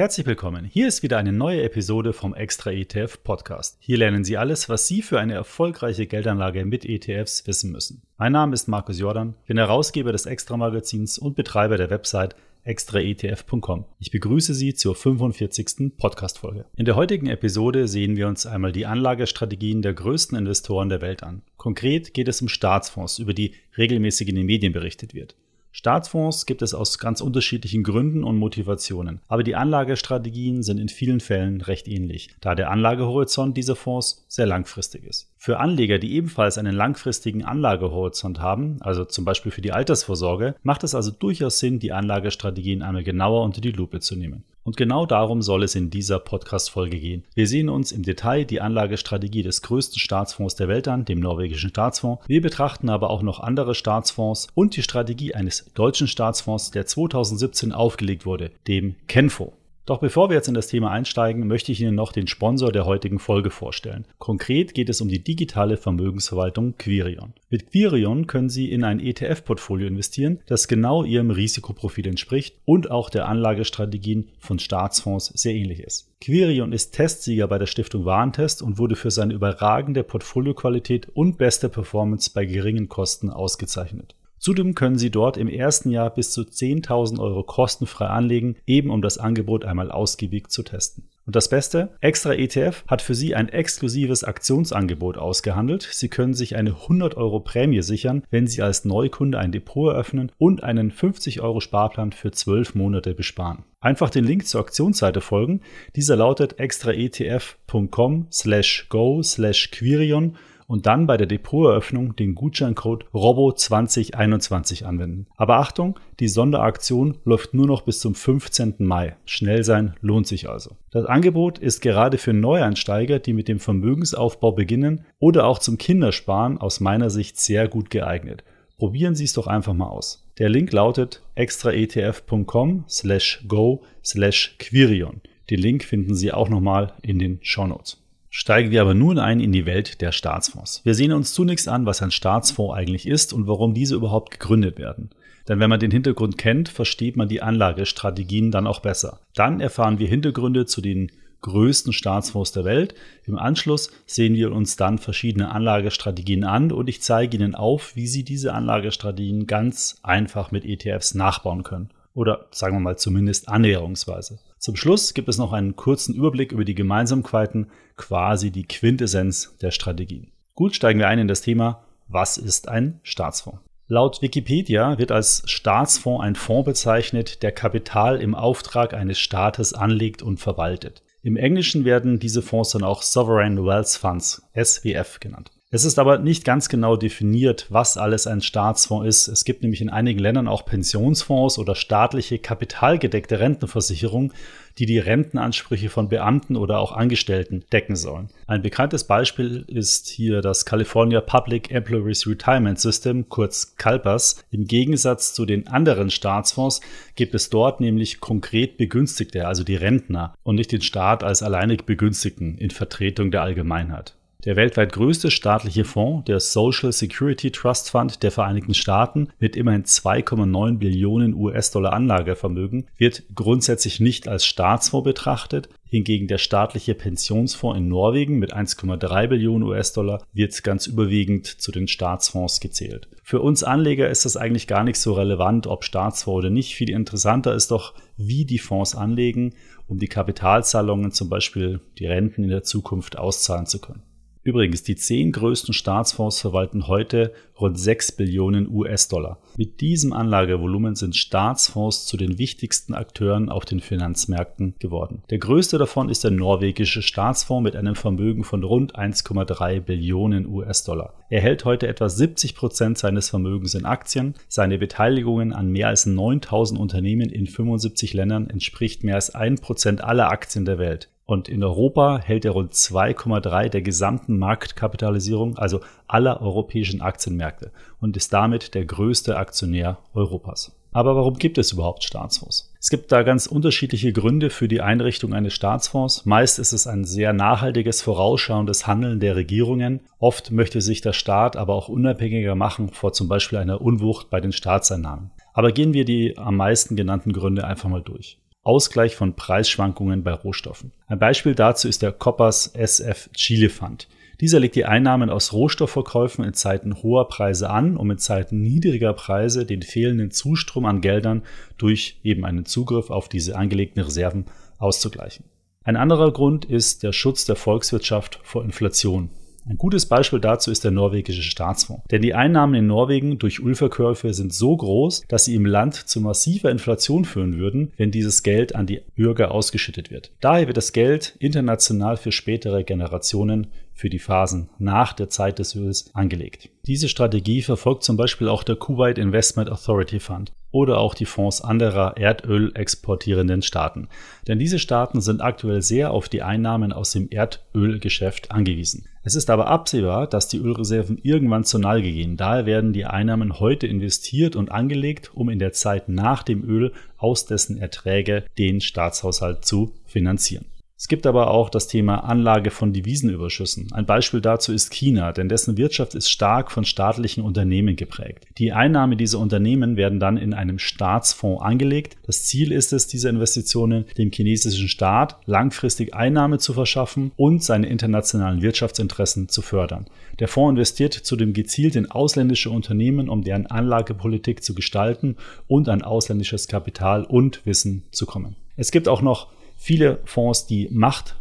Herzlich willkommen. Hier ist wieder eine neue Episode vom Extra ETF Podcast. Hier lernen Sie alles, was Sie für eine erfolgreiche Geldanlage mit ETFs wissen müssen. Mein Name ist Markus Jordan, bin Herausgeber des Extra Magazins und Betreiber der Website extraetf.com. Ich begrüße Sie zur 45. Podcast-Folge. In der heutigen Episode sehen wir uns einmal die Anlagestrategien der größten Investoren der Welt an. Konkret geht es um Staatsfonds, über die regelmäßig in den Medien berichtet wird. Staatsfonds gibt es aus ganz unterschiedlichen Gründen und Motivationen, aber die Anlagestrategien sind in vielen Fällen recht ähnlich, da der Anlagehorizont dieser Fonds sehr langfristig ist. Für Anleger, die ebenfalls einen langfristigen Anlagehorizont haben, also zum Beispiel für die Altersvorsorge, macht es also durchaus Sinn, die Anlagestrategien einmal genauer unter die Lupe zu nehmen. Und genau darum soll es in dieser Podcast-Folge gehen. Wir sehen uns im Detail die Anlagestrategie des größten Staatsfonds der Welt an, dem norwegischen Staatsfonds. Wir betrachten aber auch noch andere Staatsfonds und die Strategie eines deutschen Staatsfonds, der 2017 aufgelegt wurde, dem Kenfo. Doch bevor wir jetzt in das Thema einsteigen, möchte ich Ihnen noch den Sponsor der heutigen Folge vorstellen. Konkret geht es um die digitale Vermögensverwaltung Quirion. Mit Quirion können Sie in ein ETF-Portfolio investieren, das genau Ihrem Risikoprofil entspricht und auch der Anlagestrategien von Staatsfonds sehr ähnlich ist. Quirion ist Testsieger bei der Stiftung Warentest und wurde für seine überragende Portfolioqualität und beste Performance bei geringen Kosten ausgezeichnet. Zudem können Sie dort im ersten Jahr bis zu 10.000 Euro kostenfrei anlegen, eben um das Angebot einmal ausgiebig zu testen. Und das Beste, Extra ETF hat für Sie ein exklusives Aktionsangebot ausgehandelt. Sie können sich eine 100 Euro Prämie sichern, wenn Sie als Neukunde ein Depot eröffnen und einen 50 Euro Sparplan für 12 Monate besparen. Einfach den Link zur Aktionsseite folgen. Dieser lautet extraetf.com slash go slash Quirion und dann bei der Depoteröffnung den Gutscheincode ROBO2021 anwenden. Aber Achtung, die Sonderaktion läuft nur noch bis zum 15. Mai. Schnell sein lohnt sich also. Das Angebot ist gerade für Neueinsteiger, die mit dem Vermögensaufbau beginnen oder auch zum Kindersparen aus meiner Sicht sehr gut geeignet. Probieren Sie es doch einfach mal aus. Der Link lautet extraetf.com slash go slash Quirion. Den Link finden Sie auch nochmal in den Shownotes. Steigen wir aber nun ein in die Welt der Staatsfonds. Wir sehen uns zunächst an, was ein Staatsfonds eigentlich ist und warum diese überhaupt gegründet werden. Denn wenn man den Hintergrund kennt, versteht man die Anlagestrategien dann auch besser. Dann erfahren wir Hintergründe zu den größten Staatsfonds der Welt. Im Anschluss sehen wir uns dann verschiedene Anlagestrategien an und ich zeige Ihnen auf, wie Sie diese Anlagestrategien ganz einfach mit ETFs nachbauen können. Oder sagen wir mal zumindest annäherungsweise. Zum Schluss gibt es noch einen kurzen Überblick über die Gemeinsamkeiten, quasi die Quintessenz der Strategien. Gut, steigen wir ein in das Thema, was ist ein Staatsfonds? Laut Wikipedia wird als Staatsfonds ein Fonds bezeichnet, der Kapital im Auftrag eines Staates anlegt und verwaltet. Im Englischen werden diese Fonds dann auch Sovereign Wealth Funds, SWF genannt. Es ist aber nicht ganz genau definiert, was alles ein Staatsfonds ist. Es gibt nämlich in einigen Ländern auch Pensionsfonds oder staatliche kapitalgedeckte Rentenversicherungen, die die Rentenansprüche von Beamten oder auch Angestellten decken sollen. Ein bekanntes Beispiel ist hier das California Public Employees Retirement System, kurz CalPERS. Im Gegensatz zu den anderen Staatsfonds gibt es dort nämlich konkret Begünstigte, also die Rentner, und nicht den Staat als alleinig Begünstigten in Vertretung der Allgemeinheit. Der weltweit größte staatliche Fonds, der Social Security Trust Fund der Vereinigten Staaten mit immerhin 2,9 Billionen US-Dollar Anlagevermögen, wird grundsätzlich nicht als Staatsfonds betrachtet. Hingegen der staatliche Pensionsfonds in Norwegen mit 1,3 Billionen US-Dollar wird ganz überwiegend zu den Staatsfonds gezählt. Für uns Anleger ist das eigentlich gar nicht so relevant, ob Staatsfonds oder nicht. Viel interessanter ist doch, wie die Fonds anlegen, um die Kapitalzahlungen, zum Beispiel die Renten in der Zukunft auszahlen zu können. Übrigens, die zehn größten Staatsfonds verwalten heute rund 6 Billionen US-Dollar. Mit diesem Anlagevolumen sind Staatsfonds zu den wichtigsten Akteuren auf den Finanzmärkten geworden. Der größte davon ist der norwegische Staatsfonds mit einem Vermögen von rund 1,3 Billionen US-Dollar. Er hält heute etwa 70 Prozent seines Vermögens in Aktien. Seine Beteiligungen an mehr als 9000 Unternehmen in 75 Ländern entspricht mehr als 1 Prozent aller Aktien der Welt. Und in Europa hält er rund 2,3 der gesamten Marktkapitalisierung, also aller europäischen Aktienmärkte und ist damit der größte Aktionär Europas. Aber warum gibt es überhaupt Staatsfonds? Es gibt da ganz unterschiedliche Gründe für die Einrichtung eines Staatsfonds. Meist ist es ein sehr nachhaltiges, vorausschauendes Handeln der Regierungen. Oft möchte sich der Staat aber auch unabhängiger machen vor zum Beispiel einer Unwucht bei den Staatseinnahmen. Aber gehen wir die am meisten genannten Gründe einfach mal durch. Ausgleich von Preisschwankungen bei Rohstoffen. Ein Beispiel dazu ist der Coppers SF Chile Fund. Dieser legt die Einnahmen aus Rohstoffverkäufen in Zeiten hoher Preise an, um in Zeiten niedriger Preise den fehlenden Zustrom an Geldern durch eben einen Zugriff auf diese angelegten Reserven auszugleichen. Ein anderer Grund ist der Schutz der Volkswirtschaft vor Inflation. Ein gutes Beispiel dazu ist der norwegische Staatsfonds. Denn die Einnahmen in Norwegen durch Ölverkäufe sind so groß, dass sie im Land zu massiver Inflation führen würden, wenn dieses Geld an die Bürger ausgeschüttet wird. Daher wird das Geld international für spätere Generationen für die Phasen nach der Zeit des Öls angelegt. Diese Strategie verfolgt zum Beispiel auch der Kuwait Investment Authority Fund oder auch die Fonds anderer Erdöl exportierenden Staaten. Denn diese Staaten sind aktuell sehr auf die Einnahmen aus dem Erdölgeschäft angewiesen. Es ist aber absehbar, dass die Ölreserven irgendwann zur Neige gehen. Daher werden die Einnahmen heute investiert und angelegt, um in der Zeit nach dem Öl aus dessen Erträge den Staatshaushalt zu finanzieren. Es gibt aber auch das Thema Anlage von Devisenüberschüssen. Ein Beispiel dazu ist China, denn dessen Wirtschaft ist stark von staatlichen Unternehmen geprägt. Die Einnahmen dieser Unternehmen werden dann in einem Staatsfonds angelegt. Das Ziel ist es, diese Investitionen dem chinesischen Staat langfristig Einnahme zu verschaffen und seine internationalen Wirtschaftsinteressen zu fördern. Der Fonds investiert zudem gezielt in ausländische Unternehmen, um deren Anlagepolitik zu gestalten und an ausländisches Kapital und Wissen zu kommen. Es gibt auch noch viele Fonds, die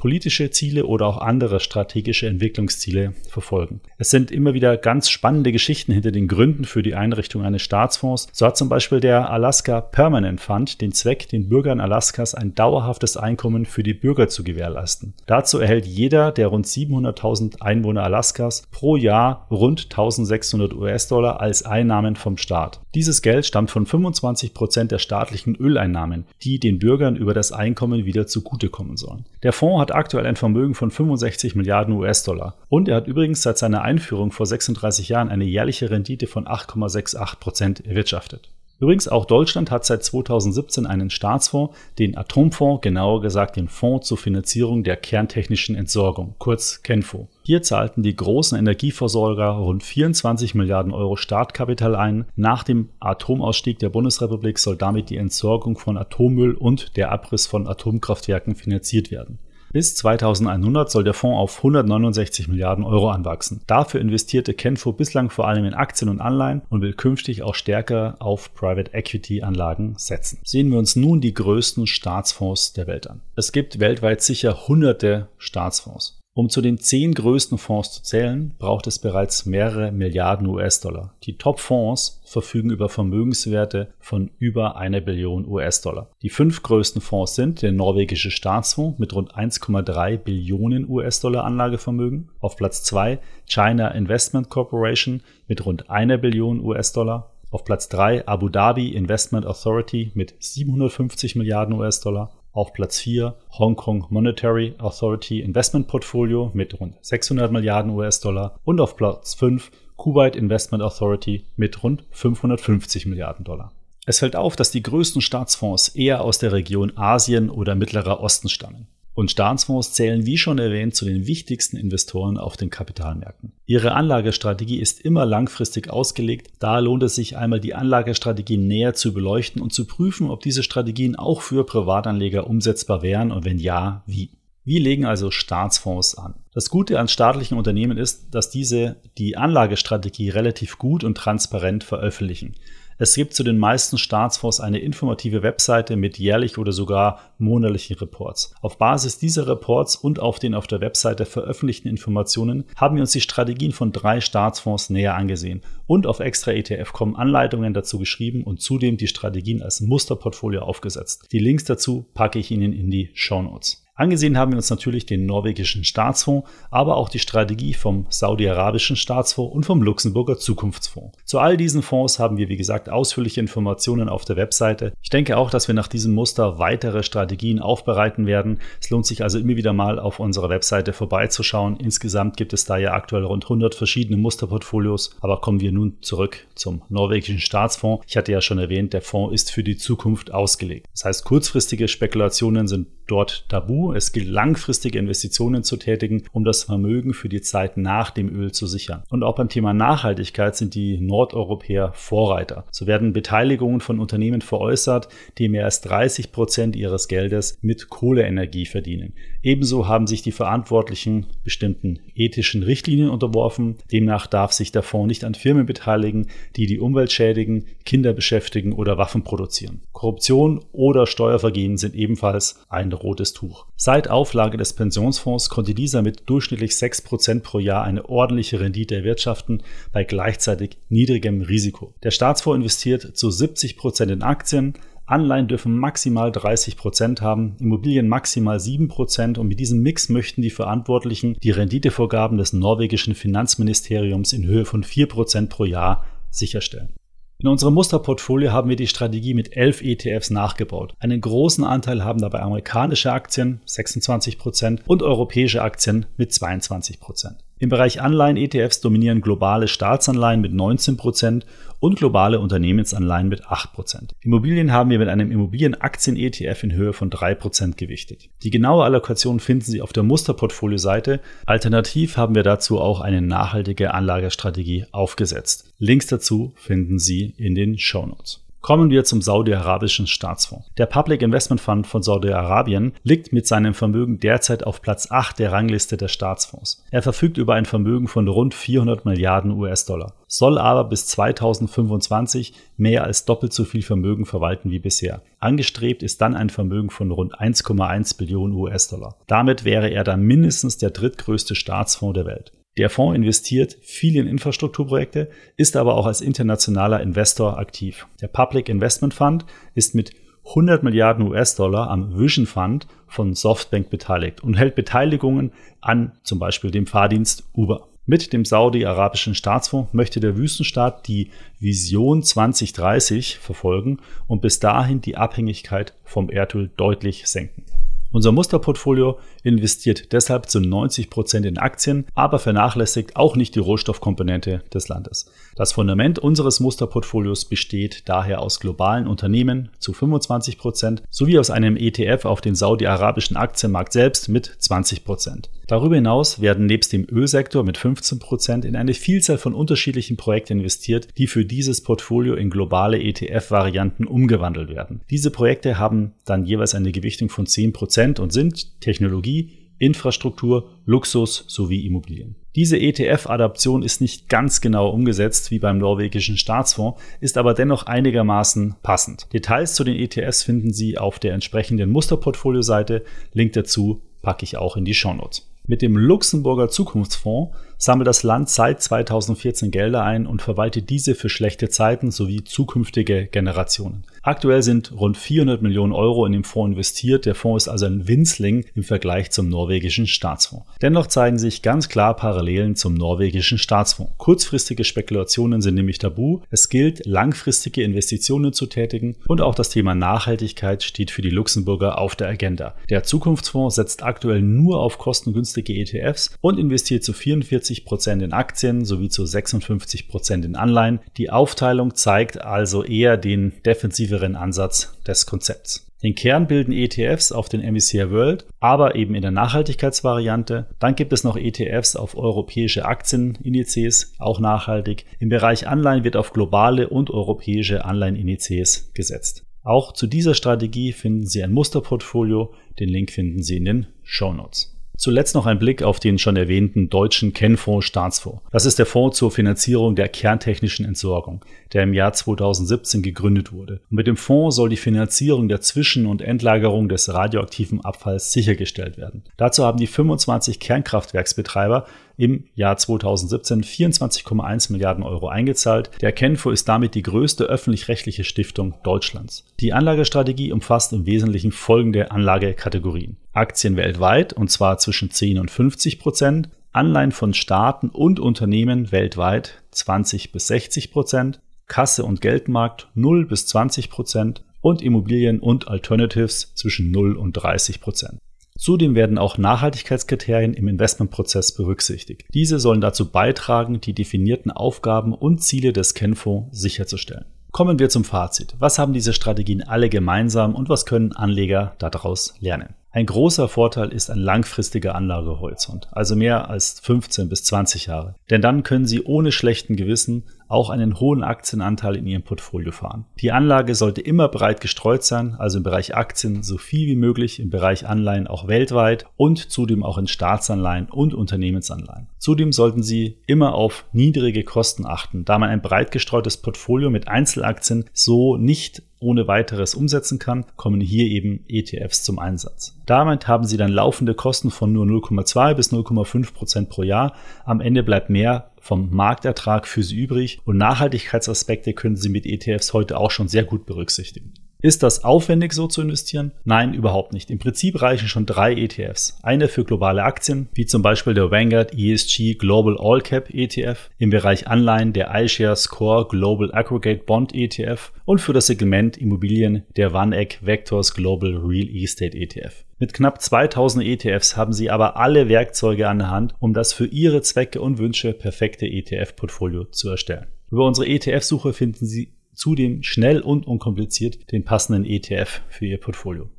machtpolitische Ziele oder auch andere strategische Entwicklungsziele verfolgen. Es sind immer wieder ganz spannende Geschichten hinter den Gründen für die Einrichtung eines Staatsfonds. So hat zum Beispiel der Alaska Permanent Fund den Zweck, den Bürgern Alaskas ein dauerhaftes Einkommen für die Bürger zu gewährleisten. Dazu erhält jeder der rund 700.000 Einwohner Alaskas pro Jahr rund 1600 US-Dollar als Einnahmen vom Staat. Dieses Geld stammt von 25 Prozent der staatlichen Öleinnahmen, die den Bürgern über das Einkommen wieder zugutekommen sollen. Der Fonds hat aktuell ein Vermögen von 65 Milliarden US-Dollar und er hat übrigens seit seiner Einführung vor 36 Jahren eine jährliche Rendite von 8,68 Prozent erwirtschaftet. Übrigens, auch Deutschland hat seit 2017 einen Staatsfonds, den Atomfonds, genauer gesagt den Fonds zur Finanzierung der kerntechnischen Entsorgung, kurz KENFO. Hier zahlten die großen Energieversorger rund 24 Milliarden Euro Startkapital ein. Nach dem Atomausstieg der Bundesrepublik soll damit die Entsorgung von Atommüll und der Abriss von Atomkraftwerken finanziert werden. Bis 2100 soll der Fonds auf 169 Milliarden Euro anwachsen. Dafür investierte Kenfo bislang vor allem in Aktien und Anleihen und will künftig auch stärker auf Private Equity Anlagen setzen. Sehen wir uns nun die größten Staatsfonds der Welt an. Es gibt weltweit sicher hunderte Staatsfonds. Um zu den zehn größten Fonds zu zählen, braucht es bereits mehrere Milliarden US-Dollar. Die Top-Fonds verfügen über Vermögenswerte von über eine Billion US-Dollar. Die fünf größten Fonds sind der norwegische Staatsfonds mit rund 1,3 Billionen US-Dollar Anlagevermögen, auf Platz 2 China Investment Corporation mit rund einer Billion US-Dollar, auf Platz 3 Abu Dhabi Investment Authority mit 750 Milliarden US-Dollar, auf Platz 4 Hong Kong Monetary Authority Investment Portfolio mit rund 600 Milliarden US-Dollar und auf Platz 5 Kuwait Investment Authority mit rund 550 Milliarden Dollar. Es fällt auf, dass die größten Staatsfonds eher aus der Region Asien oder Mittlerer Osten stammen. Und Staatsfonds zählen, wie schon erwähnt, zu den wichtigsten Investoren auf den Kapitalmärkten. Ihre Anlagestrategie ist immer langfristig ausgelegt. Da lohnt es sich einmal, die Anlagestrategie näher zu beleuchten und zu prüfen, ob diese Strategien auch für Privatanleger umsetzbar wären und wenn ja, wie. Wie legen also Staatsfonds an? Das Gute an staatlichen Unternehmen ist, dass diese die Anlagestrategie relativ gut und transparent veröffentlichen. Es gibt zu den meisten Staatsfonds eine informative Webseite mit jährlich oder sogar monatlichen Reports. Auf Basis dieser Reports und auf den auf der Webseite veröffentlichten Informationen haben wir uns die Strategien von drei Staatsfonds näher angesehen und auf extra ETF.com Anleitungen dazu geschrieben und zudem die Strategien als Musterportfolio aufgesetzt. Die Links dazu packe ich Ihnen in die Show Notes. Angesehen haben wir uns natürlich den norwegischen Staatsfonds, aber auch die Strategie vom saudi-arabischen Staatsfonds und vom Luxemburger Zukunftsfonds. Zu all diesen Fonds haben wir, wie gesagt, ausführliche Informationen auf der Webseite. Ich denke auch, dass wir nach diesem Muster weitere Strategien aufbereiten werden. Es lohnt sich also immer wieder mal auf unserer Webseite vorbeizuschauen. Insgesamt gibt es da ja aktuell rund 100 verschiedene Musterportfolios. Aber kommen wir nun zurück zum norwegischen Staatsfonds. Ich hatte ja schon erwähnt, der Fonds ist für die Zukunft ausgelegt. Das heißt, kurzfristige Spekulationen sind dort tabu. Es gilt langfristige Investitionen zu tätigen, um das Vermögen für die Zeit nach dem Öl zu sichern. Und auch beim Thema Nachhaltigkeit sind die Nordeuropäer Vorreiter. So werden Beteiligungen von Unternehmen veräußert, die mehr als 30 Prozent ihres Geldes mit Kohleenergie verdienen. Ebenso haben sich die Verantwortlichen bestimmten ethischen Richtlinien unterworfen. Demnach darf sich der Fonds nicht an Firmen beteiligen, die die Umwelt schädigen, Kinder beschäftigen oder Waffen produzieren. Korruption oder Steuervergehen sind ebenfalls ein rotes Tuch. Seit Auflage des Pensionsfonds konnte dieser mit durchschnittlich 6% pro Jahr eine ordentliche Rendite erwirtschaften bei gleichzeitig niedrigem Risiko. Der Staatsfonds investiert zu 70% in Aktien, Anleihen dürfen maximal 30 Prozent haben, Immobilien maximal 7 Prozent und mit diesem Mix möchten die Verantwortlichen die Renditevorgaben des norwegischen Finanzministeriums in Höhe von 4 Prozent pro Jahr sicherstellen. In unserem Musterportfolio haben wir die Strategie mit elf ETFs nachgebaut. Einen großen Anteil haben dabei amerikanische Aktien 26% und europäische Aktien mit 22%. Im Bereich Anleihen-ETFs dominieren globale Staatsanleihen mit 19% und globale Unternehmensanleihen mit 8%. Immobilien haben wir mit einem Immobilienaktien-ETF in Höhe von 3% gewichtet. Die genaue Allokation finden Sie auf der Musterportfolio-Seite. Alternativ haben wir dazu auch eine nachhaltige Anlagestrategie aufgesetzt. Links dazu finden Sie in den Show Notes. Kommen wir zum saudi-arabischen Staatsfonds. Der Public Investment Fund von Saudi-Arabien liegt mit seinem Vermögen derzeit auf Platz 8 der Rangliste der Staatsfonds. Er verfügt über ein Vermögen von rund 400 Milliarden US-Dollar, soll aber bis 2025 mehr als doppelt so viel Vermögen verwalten wie bisher. Angestrebt ist dann ein Vermögen von rund 1,1 Billionen US-Dollar. Damit wäre er dann mindestens der drittgrößte Staatsfonds der Welt. Der Fonds investiert viel in Infrastrukturprojekte, ist aber auch als internationaler Investor aktiv. Der Public Investment Fund ist mit 100 Milliarden US-Dollar am Vision Fund von Softbank beteiligt und hält Beteiligungen an zum Beispiel dem Fahrdienst Uber. Mit dem saudi-arabischen Staatsfonds möchte der Wüstenstaat die Vision 2030 verfolgen und bis dahin die Abhängigkeit vom Erdöl deutlich senken. Unser Musterportfolio investiert deshalb zu 90 Prozent in Aktien, aber vernachlässigt auch nicht die Rohstoffkomponente des Landes. Das Fundament unseres Musterportfolios besteht daher aus globalen Unternehmen zu 25 Prozent sowie aus einem ETF auf den saudi-arabischen Aktienmarkt selbst mit 20%. Prozent. Darüber hinaus werden nebst dem Ölsektor mit 15 Prozent in eine Vielzahl von unterschiedlichen Projekten investiert, die für dieses Portfolio in globale ETF-Varianten umgewandelt werden. Diese Projekte haben dann jeweils eine Gewichtung von 10 Prozent und sind Technologie, Infrastruktur, Luxus sowie Immobilien. Diese ETF-Adaption ist nicht ganz genau umgesetzt wie beim norwegischen Staatsfonds, ist aber dennoch einigermaßen passend. Details zu den ETFs finden Sie auf der entsprechenden Musterportfolio-Seite. Link dazu packe ich auch in die Shownotes. Mit dem Luxemburger Zukunftsfonds sammelt das Land seit 2014 Gelder ein und verwaltet diese für schlechte Zeiten sowie zukünftige Generationen. Aktuell sind rund 400 Millionen Euro in den Fonds investiert. Der Fonds ist also ein Winzling im Vergleich zum norwegischen Staatsfonds. Dennoch zeigen sich ganz klar Parallelen zum norwegischen Staatsfonds. Kurzfristige Spekulationen sind nämlich tabu. Es gilt, langfristige Investitionen zu tätigen und auch das Thema Nachhaltigkeit steht für die Luxemburger auf der Agenda. Der Zukunftsfonds setzt aktuell nur auf kostengünstige ETFs und investiert zu 44 Prozent in Aktien sowie zu 56 Prozent in Anleihen. Die Aufteilung zeigt also eher den defensiven offensiveren Ansatz des Konzepts. Den Kern bilden ETFs auf den MSCI World, aber eben in der Nachhaltigkeitsvariante. Dann gibt es noch ETFs auf europäische Aktienindizes, auch nachhaltig. Im Bereich Anleihen wird auf globale und europäische Anleihenindizes gesetzt. Auch zu dieser Strategie finden Sie ein Musterportfolio. Den Link finden Sie in den Show Notes. Zuletzt noch ein Blick auf den schon erwähnten deutschen Kennfonds Staatsfonds. Das ist der Fonds zur Finanzierung der kerntechnischen Entsorgung, der im Jahr 2017 gegründet wurde. Und mit dem Fonds soll die Finanzierung der Zwischen- und Endlagerung des radioaktiven Abfalls sichergestellt werden. Dazu haben die 25 Kernkraftwerksbetreiber im Jahr 2017 24,1 Milliarden Euro eingezahlt. Der Kenfo ist damit die größte öffentlich-rechtliche Stiftung Deutschlands. Die Anlagestrategie umfasst im Wesentlichen folgende Anlagekategorien. Aktien weltweit und zwar zwischen 10 und 50 Prozent, Anleihen von Staaten und Unternehmen weltweit 20 bis 60 Prozent, Kasse und Geldmarkt 0 bis 20 Prozent und Immobilien und Alternatives zwischen 0 und 30 Prozent. Zudem werden auch Nachhaltigkeitskriterien im Investmentprozess berücksichtigt. Diese sollen dazu beitragen, die definierten Aufgaben und Ziele des Kenfonds sicherzustellen. Kommen wir zum Fazit. Was haben diese Strategien alle gemeinsam und was können Anleger daraus lernen? Ein großer Vorteil ist ein langfristiger Anlagehorizont, also mehr als 15 bis 20 Jahre. Denn dann können Sie ohne schlechten Gewissen auch einen hohen Aktienanteil in Ihrem Portfolio fahren. Die Anlage sollte immer breit gestreut sein, also im Bereich Aktien so viel wie möglich, im Bereich Anleihen auch weltweit und zudem auch in Staatsanleihen und Unternehmensanleihen. Zudem sollten Sie immer auf niedrige Kosten achten, da man ein breit gestreutes Portfolio mit Einzelaktien so nicht ohne weiteres umsetzen kann, kommen hier eben ETFs zum Einsatz. Damit haben Sie dann laufende Kosten von nur 0,2 bis 0,5 Prozent pro Jahr. Am Ende bleibt mehr vom Marktertrag für Sie übrig und Nachhaltigkeitsaspekte können Sie mit ETFs heute auch schon sehr gut berücksichtigen. Ist das aufwendig so zu investieren? Nein, überhaupt nicht. Im Prinzip reichen schon drei ETFs. Eine für globale Aktien, wie zum Beispiel der Vanguard ESG Global All Cap ETF, im Bereich Anleihen der iShares Core Global Aggregate Bond ETF und für das Segment Immobilien der OneEck Vectors Global Real Estate ETF. Mit knapp 2000 ETFs haben Sie aber alle Werkzeuge an der Hand, um das für Ihre Zwecke und Wünsche perfekte ETF-Portfolio zu erstellen. Über unsere ETF-Suche finden Sie zudem schnell und unkompliziert den passenden ETF für Ihr Portfolio.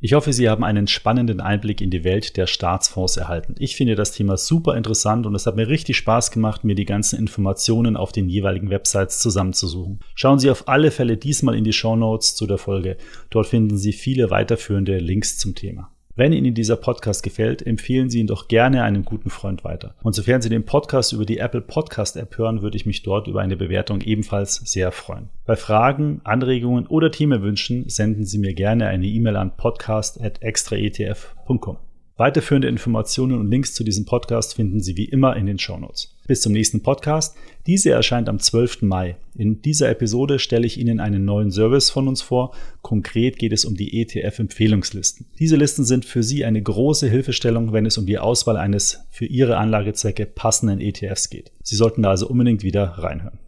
Ich hoffe, Sie haben einen spannenden Einblick in die Welt der Staatsfonds erhalten. Ich finde das Thema super interessant und es hat mir richtig Spaß gemacht, mir die ganzen Informationen auf den jeweiligen Websites zusammenzusuchen. Schauen Sie auf alle Fälle diesmal in die Show Notes zu der Folge. Dort finden Sie viele weiterführende Links zum Thema. Wenn Ihnen dieser Podcast gefällt, empfehlen Sie ihn doch gerne einem guten Freund weiter. Und sofern Sie den Podcast über die Apple Podcast App hören, würde ich mich dort über eine Bewertung ebenfalls sehr freuen. Bei Fragen, Anregungen oder Themenwünschen senden Sie mir gerne eine E-Mail an podcast.extraetf.com. Weiterführende Informationen und Links zu diesem Podcast finden Sie wie immer in den Shownotes. Bis zum nächsten Podcast. Diese erscheint am 12. Mai. In dieser Episode stelle ich Ihnen einen neuen Service von uns vor. Konkret geht es um die ETF-Empfehlungslisten. Diese Listen sind für Sie eine große Hilfestellung, wenn es um die Auswahl eines für Ihre Anlagezwecke passenden ETFs geht. Sie sollten da also unbedingt wieder reinhören.